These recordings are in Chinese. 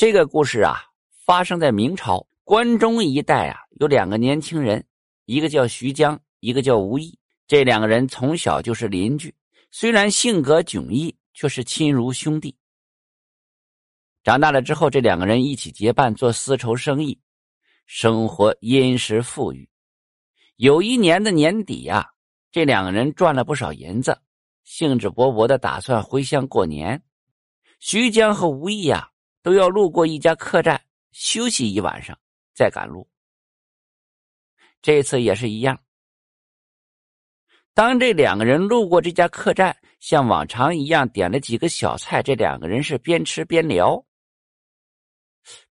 这个故事啊，发生在明朝关中一带啊，有两个年轻人，一个叫徐江，一个叫吴毅。这两个人从小就是邻居，虽然性格迥异，却是亲如兄弟。长大了之后，这两个人一起结伴做丝绸生意，生活殷实富裕。有一年的年底呀，这两个人赚了不少银子，兴致勃勃的打算回乡过年。徐江和吴毅呀，都要路过一家客栈休息一晚上，再赶路。这次也是一样。当这两个人路过这家客栈，像往常一样点了几个小菜。这两个人是边吃边聊。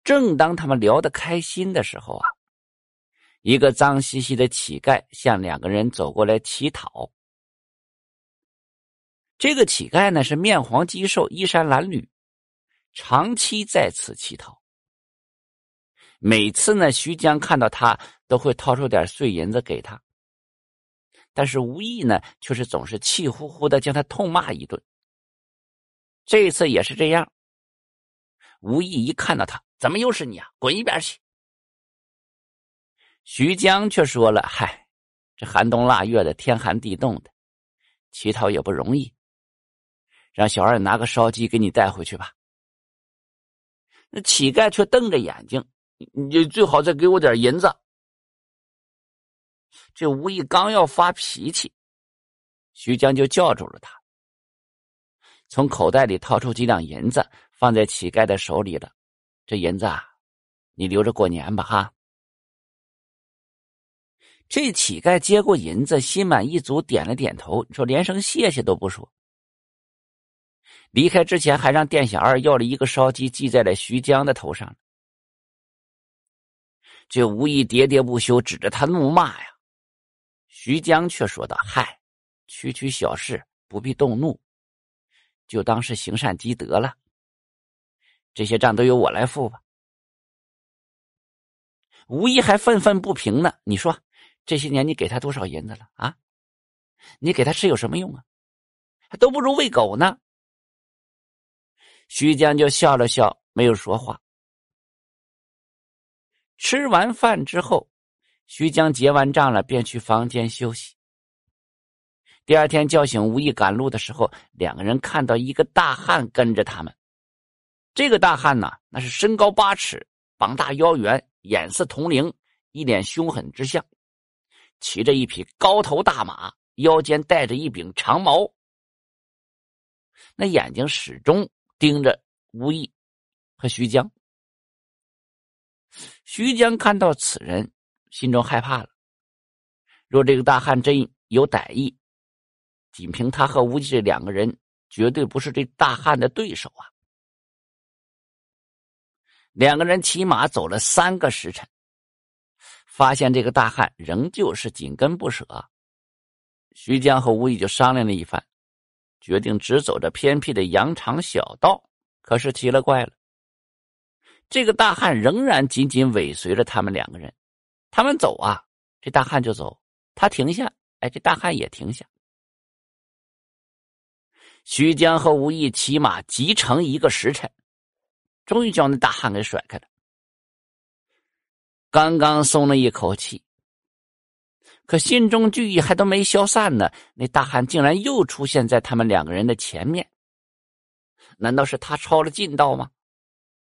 正当他们聊得开心的时候啊，一个脏兮兮的乞丐向两个人走过来乞讨。这个乞丐呢是面黄肌瘦、衣衫褴褛，长期在此乞讨。每次呢，徐江看到他都会掏出点碎银子给他。但是吴意呢，却是总是气呼呼的将他痛骂一顿。这一次也是这样。吴意一看到他，怎么又是你啊？滚一边去！徐江却说了：“嗨，这寒冬腊月的，天寒地冻的，乞讨也不容易。让小二拿个烧鸡给你带回去吧。”那乞丐却瞪着眼睛：“你最好再给我点银子。”这吴毅刚要发脾气，徐江就叫住了他，从口袋里掏出几两银子，放在乞丐的手里了。这银子啊，你留着过年吧，哈。这乞丐接过银子，心满意足，点了点头，说连声谢谢都不说。离开之前，还让店小二要了一个烧鸡，系在了徐江的头上。这吴毅喋喋不休，指着他怒骂呀。徐江却说道：“嗨，区区小事，不必动怒，就当是行善积德了。这些账都由我来付吧。”吴一还愤愤不平呢。你说这些年你给他多少银子了啊？你给他吃有什么用啊？都不如喂狗呢。徐江就笑了笑，没有说话。吃完饭之后。徐江结完账了，便去房间休息。第二天叫醒吴毅赶路的时候，两个人看到一个大汉跟着他们。这个大汉呢，那是身高八尺，膀大腰圆，眼似铜铃，一脸凶狠之相，骑着一匹高头大马，腰间带着一柄长矛，那眼睛始终盯着吴毅和徐江。徐江看到此人。心中害怕了。若这个大汉真有歹意，仅凭他和吴忌这两个人，绝对不是这大汉的对手啊！两个人骑马走了三个时辰，发现这个大汉仍旧是紧跟不舍。徐江和吴毅就商量了一番，决定只走这偏僻的羊肠小道。可是奇了怪了，这个大汉仍然紧紧尾随着他们两个人。他们走啊，这大汉就走；他停下，哎，这大汉也停下。徐江和吴毅骑马急成一个时辰，终于将那大汉给甩开了。刚刚松了一口气，可心中惧意还都没消散呢，那大汉竟然又出现在他们两个人的前面。难道是他抄了近道吗？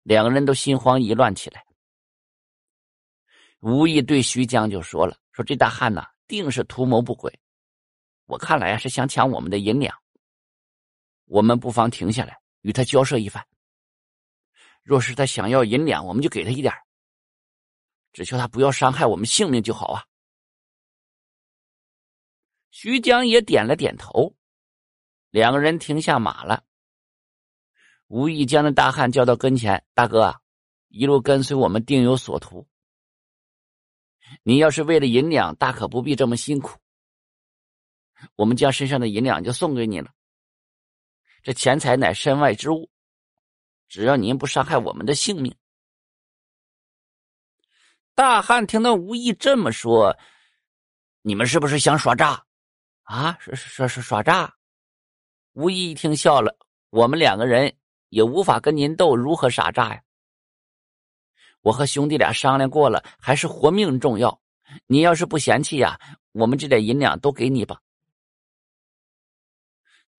两个人都心慌意乱起来。吴意对徐江就说了：“说这大汉呐，定是图谋不轨。我看来啊，是想抢我们的银两。我们不妨停下来与他交涉一番。若是他想要银两，我们就给他一点只求他不要伤害我们性命就好啊。”徐江也点了点头，两个人停下马了。吴意将那大汉叫到跟前：“大哥，一路跟随我们，定有所图。”你要是为了银两，大可不必这么辛苦。我们将身上的银两就送给你了。这钱财乃身外之物，只要您不伤害我们的性命。大汉听到吴意这么说，你们是不是想耍诈？啊，耍耍耍耍诈？吴毅一听笑了，我们两个人也无法跟您斗，如何耍诈呀？我和兄弟俩商量过了，还是活命重要。你要是不嫌弃呀，我们这点银两都给你吧。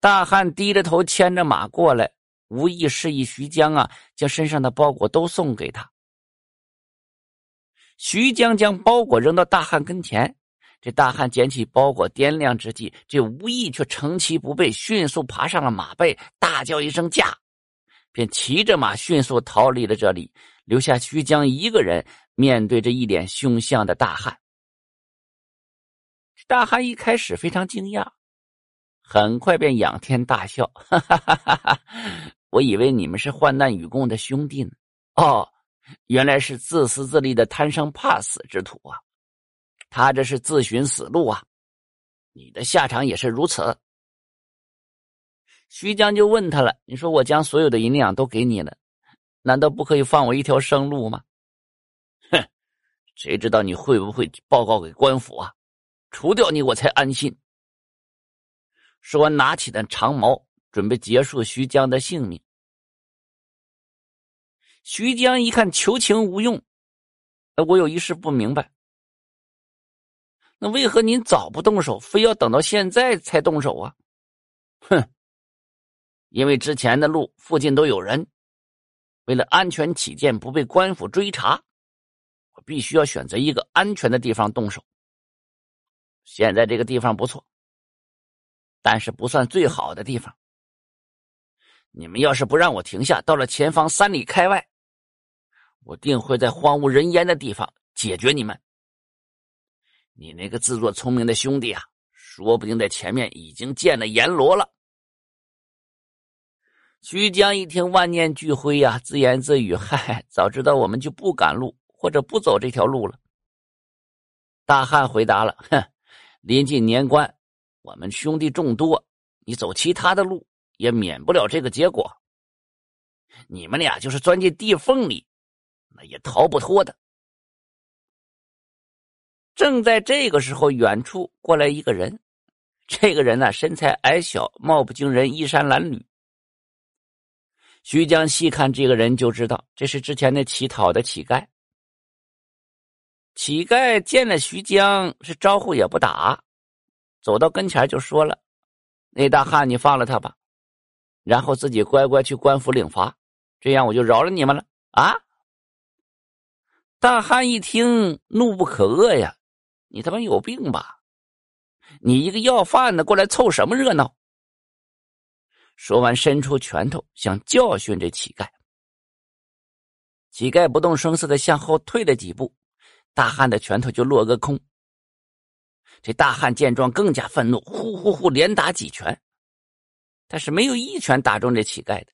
大汉低着头牵着马过来，无意示意徐江啊，将身上的包裹都送给他。徐江将包裹扔到大汉跟前，这大汉捡起包裹，掂量之际，这无意却乘其不备，迅速爬上了马背，大叫一声“驾”，便骑着马迅速逃离了这里，留下徐江一个人面对着一脸凶相的大汉。大汉一开始非常惊讶，很快便仰天大笑：“哈哈哈哈哈！我以为你们是患难与共的兄弟呢。哦。”原来是自私自利的贪生怕死之徒啊！他这是自寻死路啊！你的下场也是如此。徐江就问他了：“你说我将所有的银两都给你了，难道不可以放我一条生路吗？”哼！谁知道你会不会报告给官府啊？除掉你，我才安心。说完，拿起那长矛，准备结束徐江的性命。徐江一看求情无用，我有一事不明白，那为何您早不动手，非要等到现在才动手啊？哼，因为之前的路附近都有人，为了安全起见，不被官府追查，我必须要选择一个安全的地方动手。现在这个地方不错，但是不算最好的地方。你们要是不让我停下，到了前方三里开外。我定会在荒无人烟的地方解决你们。你那个自作聪明的兄弟啊，说不定在前面已经见了阎罗了。徐江一听，万念俱灰呀，自言自语：“嗨，早知道我们就不赶路，或者不走这条路了。”大汉回答了：“哼，临近年关，我们兄弟众多，你走其他的路也免不了这个结果。你们俩就是钻进地缝里。”那也逃不脱的。正在这个时候，远处过来一个人。这个人呢，身材矮小，貌不惊人，衣衫褴褛。徐江细看这个人，就知道这是之前那乞讨的乞丐。乞丐见了徐江，是招呼也不打，走到跟前就说了：“那大汉，你放了他吧，然后自己乖乖去官府领罚，这样我就饶了你们了。”啊！大汉一听，怒不可遏呀！你他妈有病吧？你一个要饭的过来凑什么热闹？说完，伸出拳头想教训这乞丐。乞丐不动声色的向后退了几步，大汉的拳头就落个空。这大汉见状更加愤怒，呼呼呼连打几拳，但是没有一拳打中这乞丐的。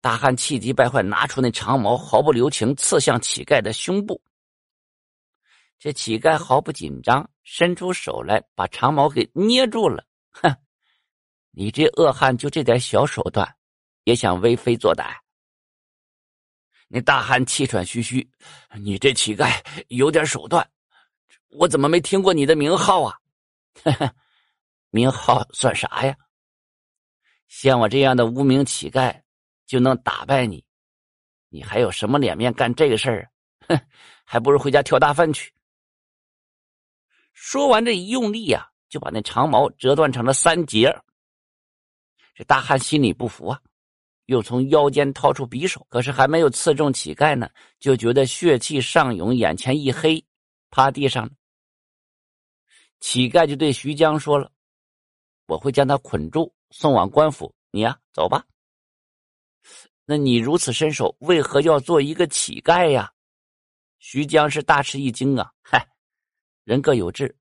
大汉气急败坏，拿出那长矛，毫不留情刺向乞丐的胸部。这乞丐毫不紧张，伸出手来把长矛给捏住了。哼，你这恶汉就这点小手段，也想为非作歹？那大汉气喘吁吁：“你这乞丐有点手段，我怎么没听过你的名号啊？”名号算啥呀？像我这样的无名乞丐。就能打败你，你还有什么脸面干这个事儿？哼，还不如回家挑大粪去。说完这一用力呀，就把那长矛折断成了三截。这大汉心里不服啊，又从腰间掏出匕首，可是还没有刺中乞丐呢，就觉得血气上涌，眼前一黑，趴地上。乞丐就对徐江说了：“我会将他捆住，送往官府。你呀，走吧。”那你如此身手，为何要做一个乞丐呀？徐江是大吃一惊啊！嗨，人各有志，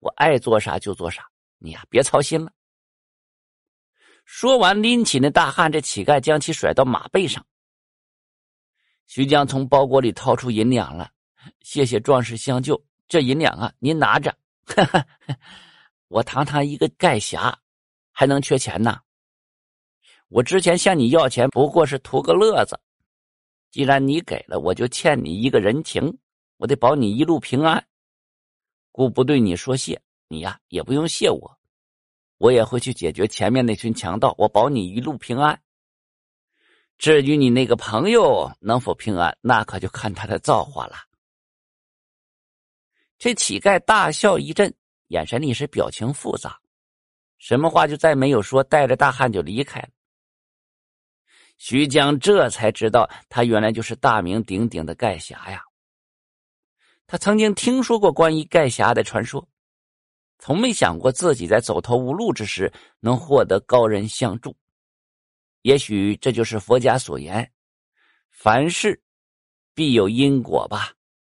我爱做啥就做啥，你呀别操心了。说完，拎起那大汉，这乞丐将其甩到马背上。徐江从包裹里掏出银两了，谢谢壮士相救，这银两啊，您拿着。我堂堂一个盖侠，还能缺钱呢？我之前向你要钱不过是图个乐子，既然你给了，我就欠你一个人情，我得保你一路平安，故不对你说谢。你呀也不用谢我，我也会去解决前面那群强盗，我保你一路平安。至于你那个朋友能否平安，那可就看他的造化了。这乞丐大笑一阵，眼神里是表情复杂，什么话就再没有说，带着大汉就离开了。徐江这才知道，他原来就是大名鼎鼎的盖侠呀。他曾经听说过关于盖侠的传说，从没想过自己在走投无路之时能获得高人相助。也许这就是佛家所言：凡事必有因果吧。